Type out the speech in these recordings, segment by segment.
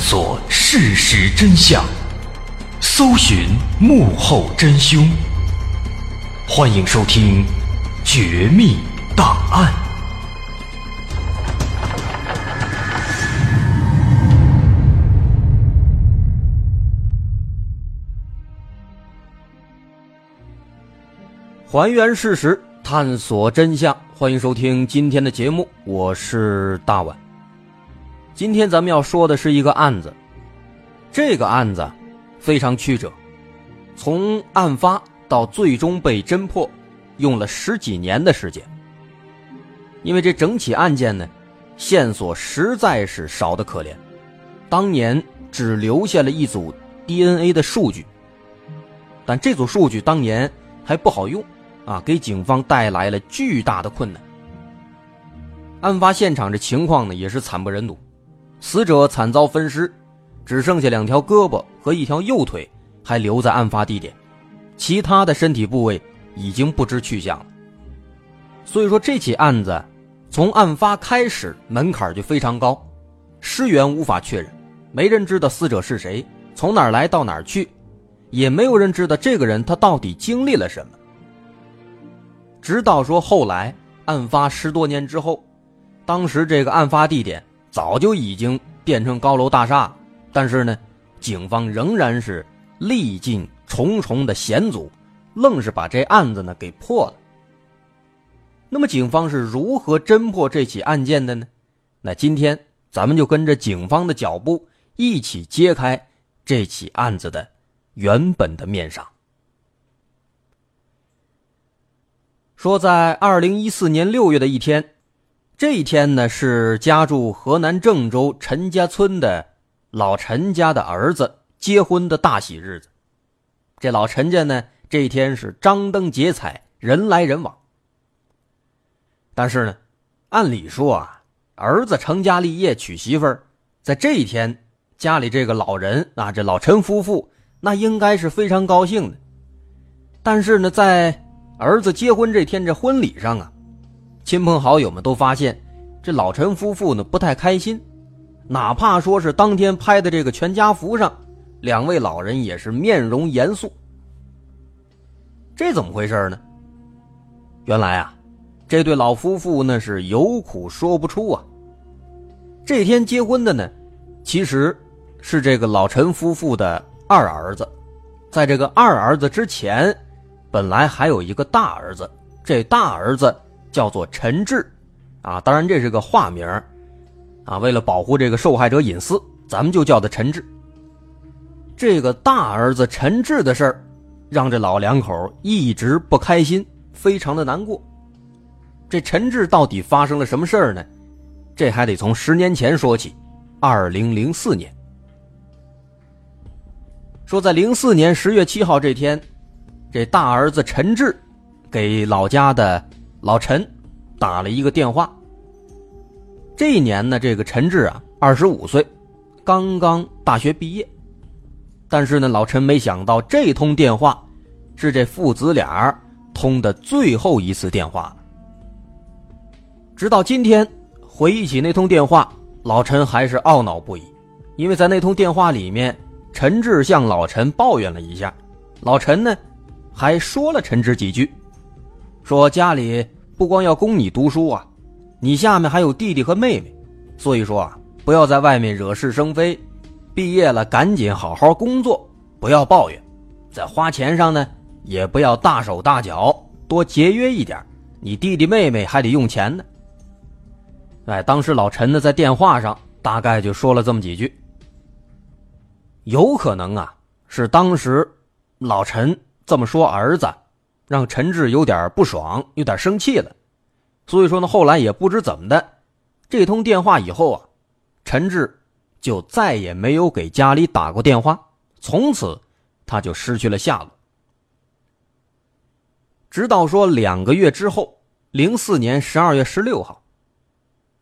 索事实真相，搜寻幕后真凶。欢迎收听《绝密档案》。还原事实，探索真相。欢迎收听今天的节目，我是大碗。今天咱们要说的是一个案子，这个案子非常曲折，从案发到最终被侦破，用了十几年的时间。因为这整起案件呢，线索实在是少得可怜，当年只留下了一组 DNA 的数据，但这组数据当年还不好用，啊，给警方带来了巨大的困难。案发现场这情况呢，也是惨不忍睹。死者惨遭分尸，只剩下两条胳膊和一条右腿还留在案发地点，其他的身体部位已经不知去向了。所以说，这起案子从案发开始门槛就非常高，尸源无法确认，没人知道死者是谁，从哪儿来到哪儿去，也没有人知道这个人他到底经历了什么。直到说后来案发十多年之后，当时这个案发地点。早就已经变成高楼大厦，但是呢，警方仍然是历尽重重的险阻，愣是把这案子呢给破了。那么，警方是如何侦破这起案件的呢？那今天咱们就跟着警方的脚步，一起揭开这起案子的原本的面纱。说，在二零一四年六月的一天。这一天呢，是家住河南郑州陈家村的老陈家的儿子结婚的大喜日子。这老陈家呢，这一天是张灯结彩，人来人往。但是呢，按理说啊，儿子成家立业娶媳妇，在这一天，家里这个老人啊，这老陈夫妇那应该是非常高兴的。但是呢，在儿子结婚这天，这婚礼上啊，亲朋好友们都发现这老陈夫妇呢不太开心，哪怕说是当天拍的这个全家福上，两位老人也是面容严肃。这怎么回事呢？原来啊，这对老夫妇那是有苦说不出啊。这天结婚的呢，其实是这个老陈夫妇的二儿子，在这个二儿子之前。本来还有一个大儿子，这大儿子叫做陈志，啊，当然这是个化名啊，为了保护这个受害者隐私，咱们就叫他陈志。这个大儿子陈志的事儿，让这老两口一直不开心，非常的难过。这陈志到底发生了什么事儿呢？这还得从十年前说起，二零零四年，说在零四年十月七号这天。这大儿子陈志，给老家的老陈打了一个电话。这一年呢，这个陈志啊，二十五岁，刚刚大学毕业。但是呢，老陈没想到这通电话是这父子俩通的最后一次电话。直到今天，回忆起那通电话，老陈还是懊恼不已，因为在那通电话里面，陈志向老陈抱怨了一下，老陈呢。还说了陈志几句，说家里不光要供你读书啊，你下面还有弟弟和妹妹，所以说啊，不要在外面惹是生非，毕业了赶紧好好工作，不要抱怨，在花钱上呢也不要大手大脚，多节约一点，你弟弟妹妹还得用钱呢。哎，当时老陈呢在电话上大概就说了这么几句，有可能啊是当时老陈。这么说，儿子让陈志有点不爽，有点生气了。所以说呢，后来也不知怎么的，这通电话以后啊，陈志就再也没有给家里打过电话，从此他就失去了下落。直到说两个月之后，零四年十二月十六号，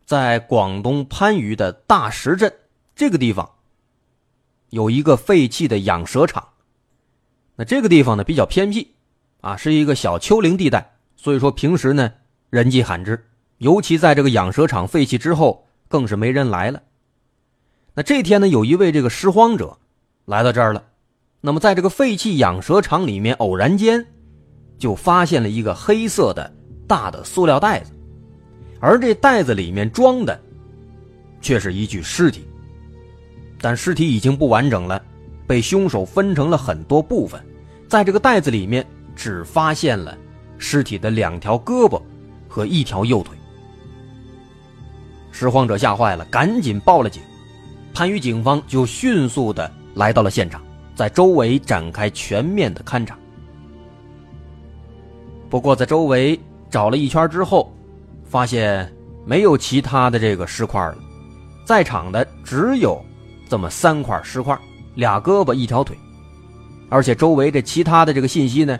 在广东番禺的大石镇这个地方，有一个废弃的养蛇场。那这个地方呢比较偏僻，啊，是一个小丘陵地带，所以说平时呢人迹罕至，尤其在这个养蛇场废弃之后，更是没人来了。那这天呢，有一位这个拾荒者来到这儿了，那么在这个废弃养蛇场里面，偶然间就发现了一个黑色的大的塑料袋子，而这袋子里面装的却是一具尸体，但尸体已经不完整了。被凶手分成了很多部分，在这个袋子里面只发现了尸体的两条胳膊和一条右腿。拾荒者吓坏了，赶紧报了警。番禺警方就迅速的来到了现场，在周围展开全面的勘查。不过在周围找了一圈之后，发现没有其他的这个尸块了，在场的只有这么三块尸块。俩胳膊一条腿，而且周围这其他的这个信息呢，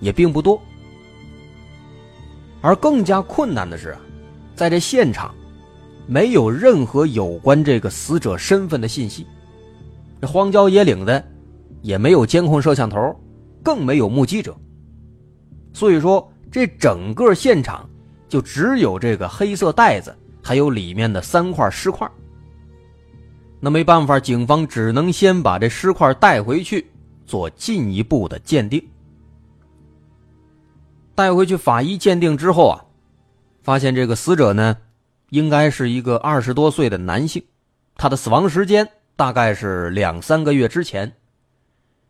也并不多。而更加困难的是，在这现场，没有任何有关这个死者身份的信息。这荒郊野岭的，也没有监控摄像头，更没有目击者。所以说，这整个现场就只有这个黑色袋子，还有里面的三块尸块。那没办法，警方只能先把这尸块带回去做进一步的鉴定。带回去法医鉴定之后啊，发现这个死者呢，应该是一个二十多岁的男性，他的死亡时间大概是两三个月之前，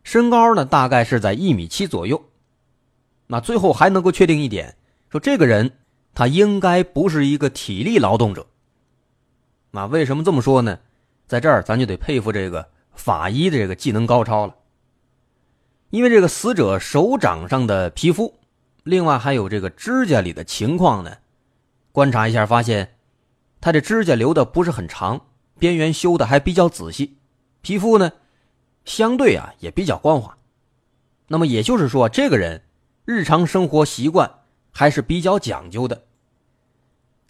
身高呢大概是在一米七左右。那最后还能够确定一点，说这个人他应该不是一个体力劳动者。那为什么这么说呢？在这儿，咱就得佩服这个法医的这个技能高超了。因为这个死者手掌上的皮肤，另外还有这个指甲里的情况呢，观察一下发现，他这指甲留的不是很长，边缘修的还比较仔细，皮肤呢，相对啊也比较光滑。那么也就是说，这个人日常生活习惯还是比较讲究的。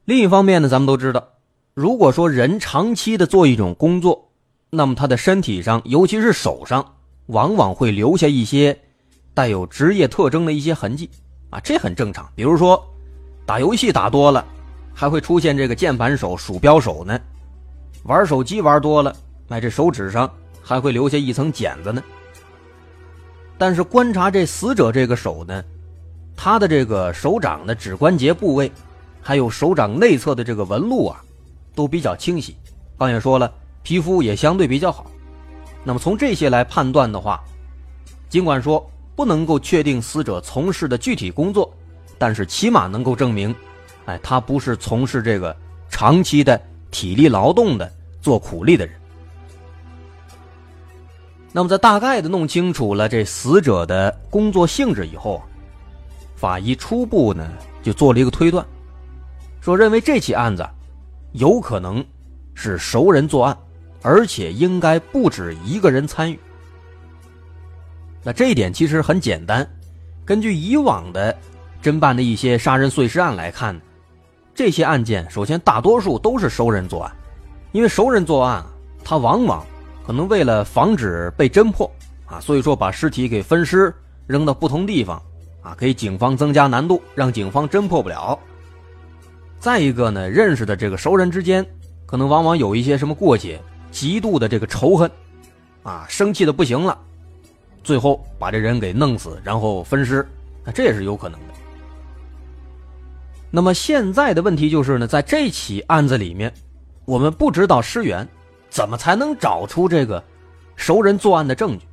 另一方面呢，咱们都知道。如果说人长期的做一种工作，那么他的身体上，尤其是手上，往往会留下一些带有职业特征的一些痕迹啊，这很正常。比如说，打游戏打多了，还会出现这个键盘手、鼠标手呢；玩手机玩多了，哎，这手指上还会留下一层茧子呢。但是观察这死者这个手呢，他的这个手掌的指关节部位，还有手掌内侧的这个纹路啊，都比较清晰。刚也说了。皮肤也相对比较好，那么从这些来判断的话，尽管说不能够确定死者从事的具体工作，但是起码能够证明，哎，他不是从事这个长期的体力劳动的做苦力的人。那么在大概的弄清楚了这死者的工作性质以后，法医初步呢就做了一个推断，说认为这起案子有可能是熟人作案。而且应该不止一个人参与。那这一点其实很简单，根据以往的侦办的一些杀人碎尸案来看，这些案件首先大多数都是熟人作案，因为熟人作案，他往往可能为了防止被侦破啊，所以说把尸体给分尸扔到不同地方啊，给警方增加难度，让警方侦破不了。再一个呢，认识的这个熟人之间，可能往往有一些什么过节。极度的这个仇恨，啊，生气的不行了，最后把这人给弄死，然后分尸，那这也是有可能的。那么现在的问题就是呢，在这起案子里面，我们不知道尸源，怎么才能找出这个熟人作案的证据？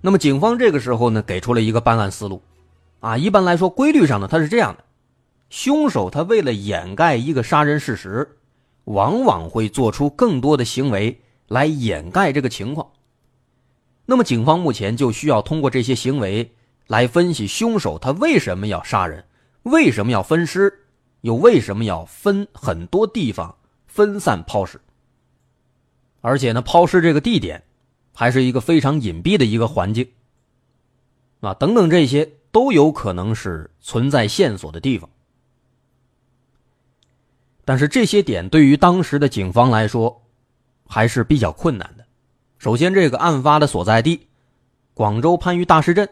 那么警方这个时候呢，给出了一个办案思路，啊，一般来说规律上呢，它是这样的：凶手他为了掩盖一个杀人事实。往往会做出更多的行为来掩盖这个情况。那么，警方目前就需要通过这些行为来分析凶手他为什么要杀人，为什么要分尸，又为什么要分很多地方分散抛尸。而且呢，抛尸这个地点还是一个非常隐蔽的一个环境啊，等等，这些都有可能是存在线索的地方。但是这些点对于当时的警方来说，还是比较困难的。首先，这个案发的所在地，广州番禺大市镇，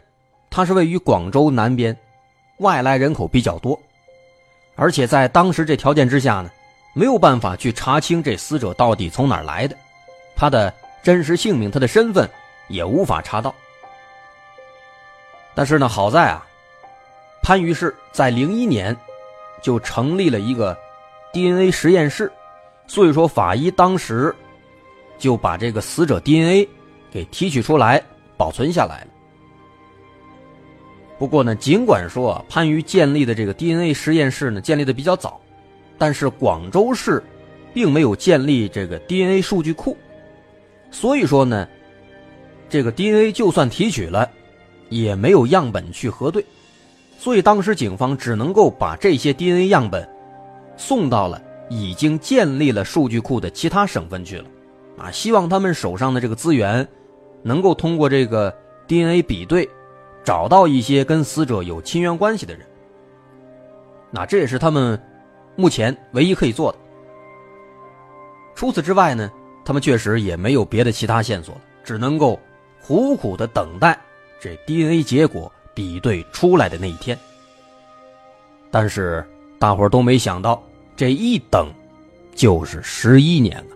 它是位于广州南边，外来人口比较多，而且在当时这条件之下呢，没有办法去查清这死者到底从哪儿来的，他的真实姓名、他的身份也无法查到。但是呢，好在啊，番禺市在零一年就成立了一个。DNA 实验室，所以说法医当时就把这个死者 DNA 给提取出来保存下来了。不过呢，尽管说番禺建立的这个 DNA 实验室呢建立的比较早，但是广州市并没有建立这个 DNA 数据库，所以说呢，这个 DNA 就算提取了，也没有样本去核对，所以当时警方只能够把这些 DNA 样本。送到了已经建立了数据库的其他省份去了，啊，希望他们手上的这个资源，能够通过这个 DNA 比对，找到一些跟死者有亲缘关系的人。那这也是他们目前唯一可以做的。除此之外呢，他们确实也没有别的其他线索了，只能够苦苦的等待这 DNA 结果比对出来的那一天。但是。大伙都没想到，这一等就是十一年了。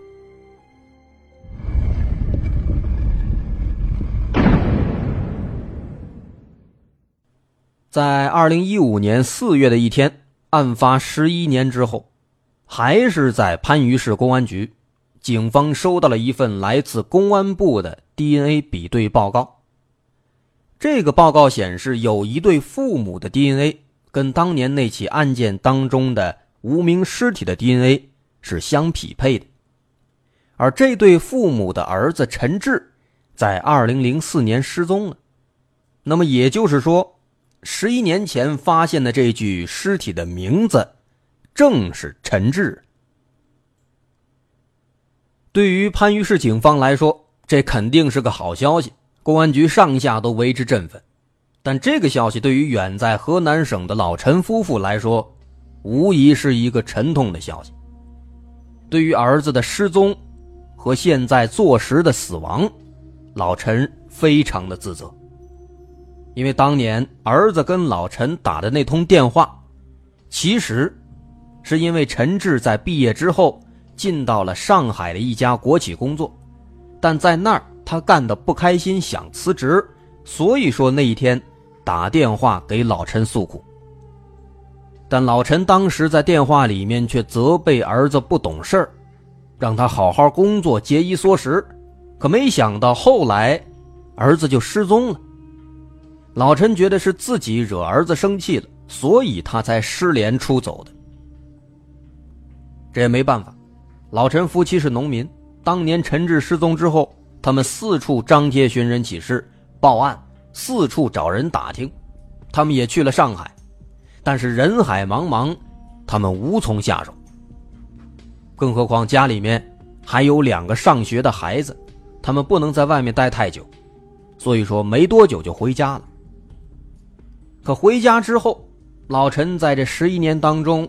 在二零一五年四月的一天，案发十一年之后，还是在番禺市公安局，警方收到了一份来自公安部的 DNA 比对报告。这个报告显示，有一对父母的 DNA。跟当年那起案件当中的无名尸体的 DNA 是相匹配的，而这对父母的儿子陈志，在2004年失踪了。那么也就是说，十一年前发现的这具尸体的名字，正是陈志。对于番禺市警方来说，这肯定是个好消息，公安局上下都为之振奋。但这个消息对于远在河南省的老陈夫妇来说，无疑是一个沉痛的消息。对于儿子的失踪和现在坐实的死亡，老陈非常的自责。因为当年儿子跟老陈打的那通电话，其实是因为陈志在毕业之后进到了上海的一家国企工作，但在那儿他干的不开心，想辞职，所以说那一天打电话给老陈诉苦。但老陈当时在电话里面却责备儿子不懂事儿，让他好好工作，节衣缩食。可没想到后来，儿子就失踪了。老陈觉得是自己惹儿子生气了，所以他才失联出走的。这也没办法，老陈夫妻是农民，当年陈志失踪之后，他们四处张贴寻人启事、报案，四处找人打听，他们也去了上海。但是人海茫茫，他们无从下手。更何况家里面还有两个上学的孩子，他们不能在外面待太久，所以说没多久就回家了。可回家之后，老陈在这十一年当中，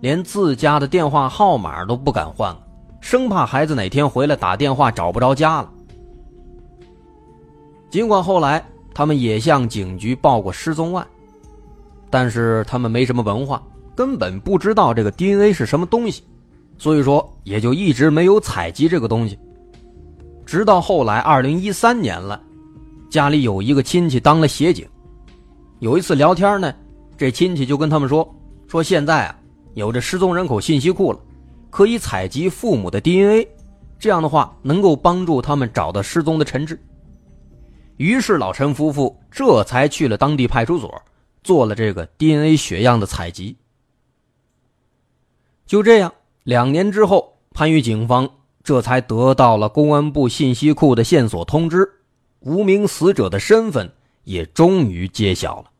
连自家的电话号码都不敢换了，生怕孩子哪天回来打电话找不着家了。尽管后来他们也向警局报过失踪案。但是他们没什么文化，根本不知道这个 DNA 是什么东西，所以说也就一直没有采集这个东西。直到后来，二零一三年了，家里有一个亲戚当了协警，有一次聊天呢，这亲戚就跟他们说，说现在啊有这失踪人口信息库了，可以采集父母的 DNA，这样的话能够帮助他们找到失踪的陈志。于是老陈夫妇这才去了当地派出所。做了这个 DNA 血样的采集，就这样，两年之后，番禺警方这才得到了公安部信息库的线索通知，无名死者的身份也终于揭晓了。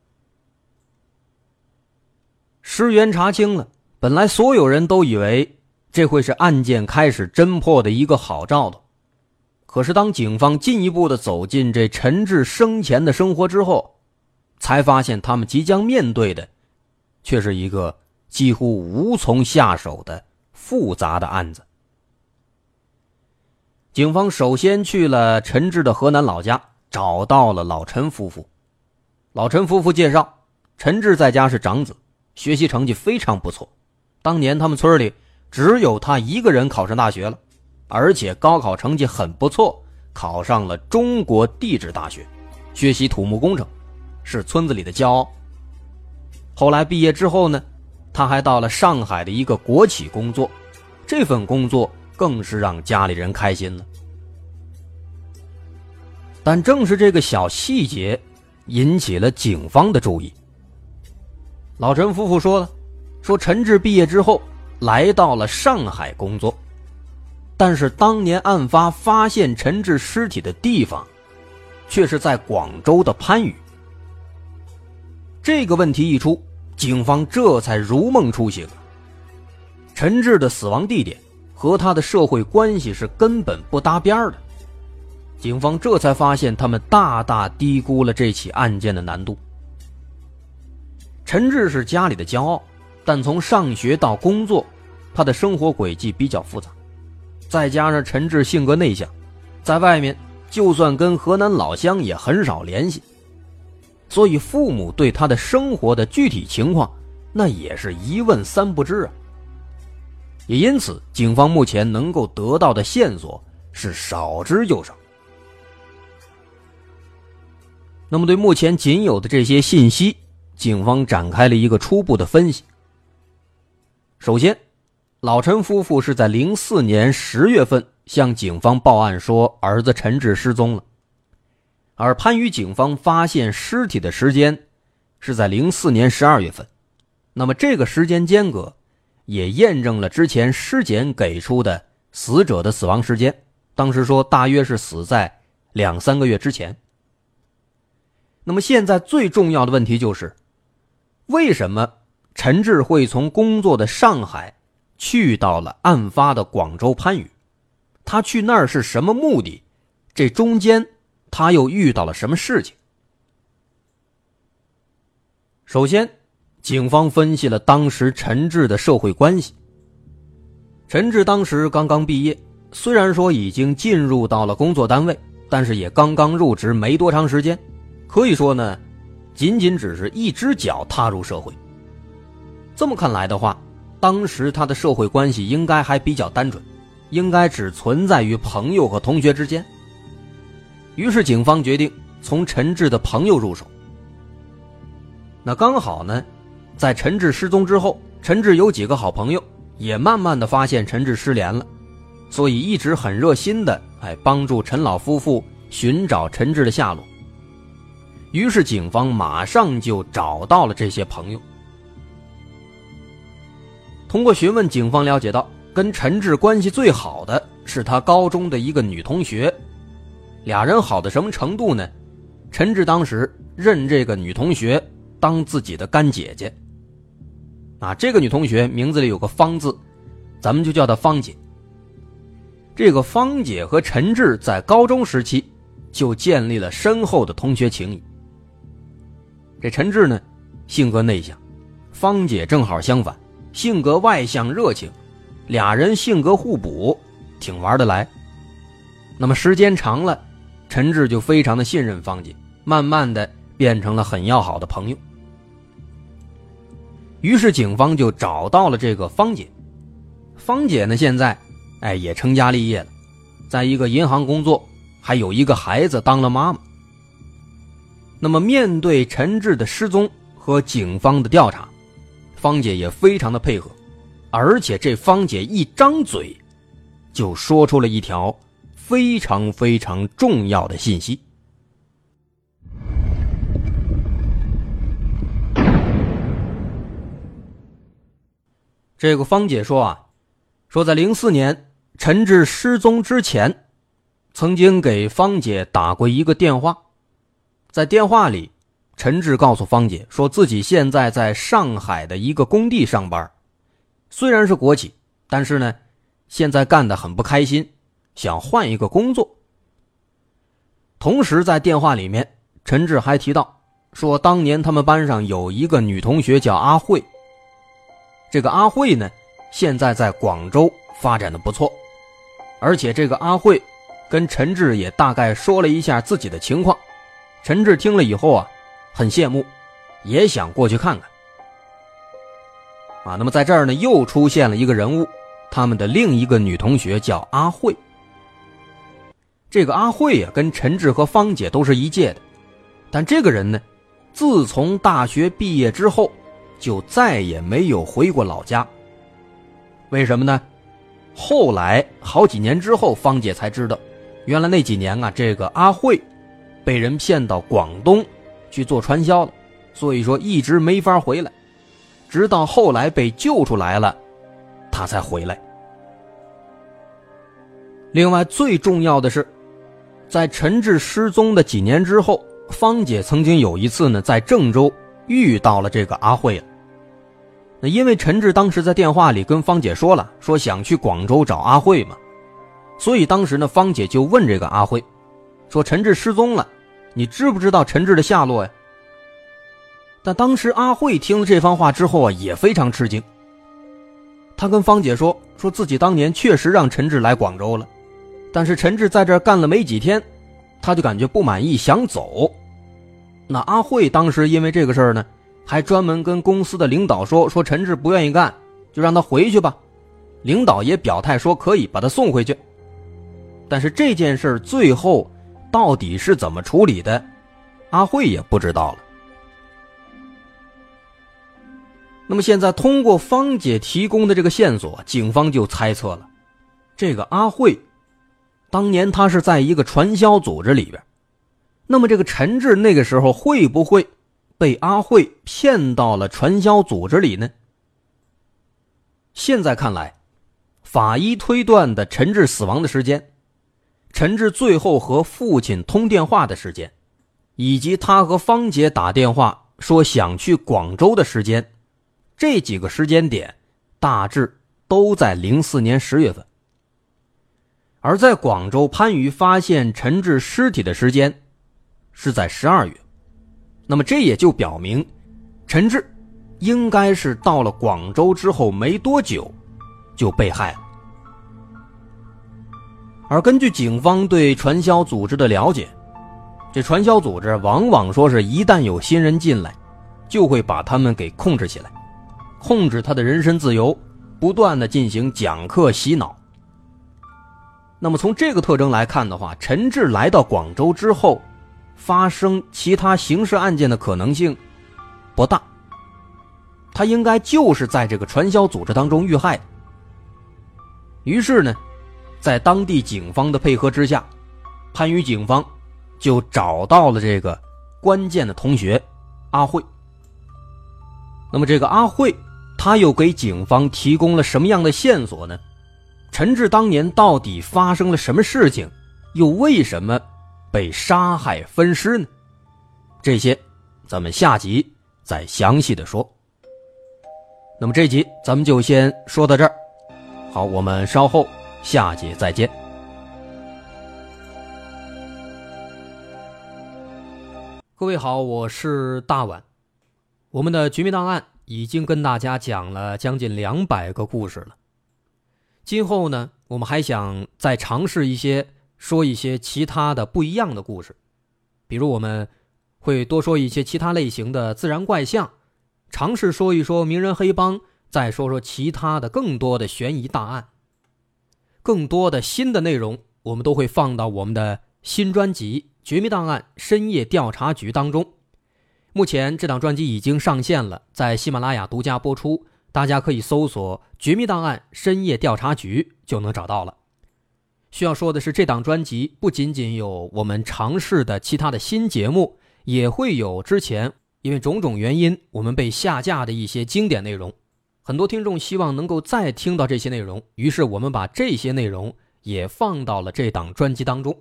尸源查清了，本来所有人都以为这会是案件开始侦破的一个好兆头，可是当警方进一步的走进这陈志生前的生活之后，才发现，他们即将面对的，却是一个几乎无从下手的复杂的案子。警方首先去了陈志的河南老家，找到了老陈夫妇。老陈夫妇介绍，陈志在家是长子，学习成绩非常不错。当年他们村里只有他一个人考上大学了，而且高考成绩很不错，考上了中国地质大学，学习土木工程。是村子里的骄傲。后来毕业之后呢，他还到了上海的一个国企工作，这份工作更是让家里人开心了。但正是这个小细节，引起了警方的注意。老陈夫妇说了，说陈志毕业之后来到了上海工作，但是当年案发发现陈志尸体的地方，却是在广州的番禺。这个问题一出，警方这才如梦初醒。陈志的死亡地点和他的社会关系是根本不搭边的，警方这才发现他们大大低估了这起案件的难度。陈志是家里的骄傲，但从上学到工作，他的生活轨迹比较复杂，再加上陈志性格内向，在外面就算跟河南老乡也很少联系。所以，父母对他的生活的具体情况，那也是一问三不知啊。也因此，警方目前能够得到的线索是少之又少。那么，对目前仅有的这些信息，警方展开了一个初步的分析。首先，老陈夫妇是在零四年十月份向警方报案说儿子陈志失踪了。而番禺警方发现尸体的时间是在零四年十二月份，那么这个时间间隔也验证了之前尸检给出的死者的死亡时间，当时说大约是死在两三个月之前。那么现在最重要的问题就是，为什么陈志会从工作的上海去到了案发的广州番禺？他去那儿是什么目的？这中间？他又遇到了什么事情？首先，警方分析了当时陈志的社会关系。陈志当时刚刚毕业，虽然说已经进入到了工作单位，但是也刚刚入职没多长时间，可以说呢，仅仅只是一只脚踏入社会。这么看来的话，当时他的社会关系应该还比较单纯，应该只存在于朋友和同学之间。于是警方决定从陈志的朋友入手。那刚好呢，在陈志失踪之后，陈志有几个好朋友也慢慢的发现陈志失联了，所以一直很热心的哎帮助陈老夫妇寻找陈志的下落。于是警方马上就找到了这些朋友。通过询问，警方了解到，跟陈志关系最好的是他高中的一个女同学，俩人好的什么程度呢？陈志当时认这个女同学当自己的干姐姐。啊，这个女同学名字里有个“方”字，咱们就叫她方姐。这个方姐和陈志在高中时期就建立了深厚的同学情谊。这陈志呢，性格内向，方姐正好相反。性格外向热情，俩人性格互补，挺玩得来。那么时间长了，陈志就非常的信任方姐，慢慢的变成了很要好的朋友。于是警方就找到了这个方姐。方姐呢，现在哎也成家立业了，在一个银行工作，还有一个孩子当了妈妈。那么面对陈志的失踪和警方的调查。芳姐也非常的配合，而且这芳姐一张嘴，就说出了一条非常非常重要的信息。这个芳姐说啊，说在零四年陈志失踪之前，曾经给芳姐打过一个电话，在电话里。陈志告诉芳姐，说自己现在在上海的一个工地上班，虽然是国企，但是呢，现在干的很不开心，想换一个工作。同时，在电话里面，陈志还提到，说当年他们班上有一个女同学叫阿慧。这个阿慧呢，现在在广州发展的不错，而且这个阿慧跟陈志也大概说了一下自己的情况。陈志听了以后啊。很羡慕，也想过去看看。啊，那么在这儿呢，又出现了一个人物，他们的另一个女同学叫阿慧。这个阿慧呀，跟陈志和芳姐都是一届的，但这个人呢，自从大学毕业之后，就再也没有回过老家。为什么呢？后来好几年之后，芳姐才知道，原来那几年啊，这个阿慧被人骗到广东。去做传销了，所以说一直没法回来，直到后来被救出来了，他才回来。另外最重要的是，在陈志失踪的几年之后，芳姐曾经有一次呢在郑州遇到了这个阿慧了。那因为陈志当时在电话里跟芳姐说了，说想去广州找阿慧嘛，所以当时呢芳姐就问这个阿慧，说陈志失踪了。你知不知道陈志的下落呀？但当时阿慧听了这番话之后啊，也非常吃惊。他跟芳姐说，说自己当年确实让陈志来广州了，但是陈志在这干了没几天，他就感觉不满意，想走。那阿慧当时因为这个事儿呢，还专门跟公司的领导说，说陈志不愿意干，就让他回去吧。领导也表态说可以把他送回去。但是这件事最后。到底是怎么处理的？阿慧也不知道了。那么现在通过芳姐提供的这个线索，警方就猜测了，这个阿慧，当年他是在一个传销组织里边，那么这个陈志那个时候会不会被阿慧骗到了传销组织里呢？现在看来，法医推断的陈志死亡的时间。陈志最后和父亲通电话的时间，以及他和芳姐打电话说想去广州的时间，这几个时间点大致都在零四年十月份。而在广州，番禺发现陈志尸体的时间是在十二月，那么这也就表明，陈志应该是到了广州之后没多久，就被害了。而根据警方对传销组织的了解，这传销组织往往说是一旦有新人进来，就会把他们给控制起来，控制他的人身自由，不断的进行讲课洗脑。那么从这个特征来看的话，陈志来到广州之后，发生其他刑事案件的可能性不大。他应该就是在这个传销组织当中遇害的。于是呢。在当地警方的配合之下，番禺警方就找到了这个关键的同学阿慧。那么，这个阿慧，他又给警方提供了什么样的线索呢？陈志当年到底发生了什么事情？又为什么被杀害分尸呢？这些，咱们下集再详细的说。那么这集咱们就先说到这儿。好，我们稍后。下节再见。各位好，我是大碗。我们的《绝密档案》已经跟大家讲了将近两百个故事了。今后呢，我们还想再尝试一些，说一些其他的不一样的故事。比如，我们会多说一些其他类型的自然怪象，尝试说一说名人黑帮，再说说其他的更多的悬疑大案。更多的新的内容，我们都会放到我们的新专辑《绝密档案：深夜调查局》当中。目前这档专辑已经上线了，在喜马拉雅独家播出，大家可以搜索《绝密档案：深夜调查局》就能找到了。需要说的是，这档专辑不仅仅有我们尝试的其他的新节目，也会有之前因为种种原因我们被下架的一些经典内容。很多听众希望能够再听到这些内容，于是我们把这些内容也放到了这档专辑当中。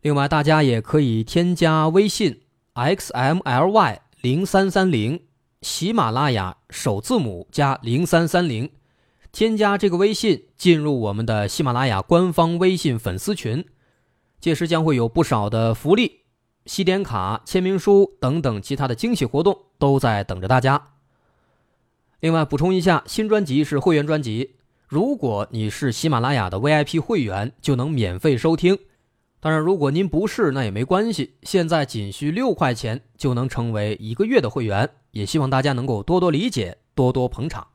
另外，大家也可以添加微信 xmly 零三三零，喜马拉雅首字母加零三三零，添加这个微信进入我们的喜马拉雅官方微信粉丝群，届时将会有不少的福利、西点卡、签名书等等其他的惊喜活动都在等着大家。另外补充一下，新专辑是会员专辑，如果你是喜马拉雅的 VIP 会员，就能免费收听。当然，如果您不是，那也没关系，现在仅需六块钱就能成为一个月的会员。也希望大家能够多多理解，多多捧场。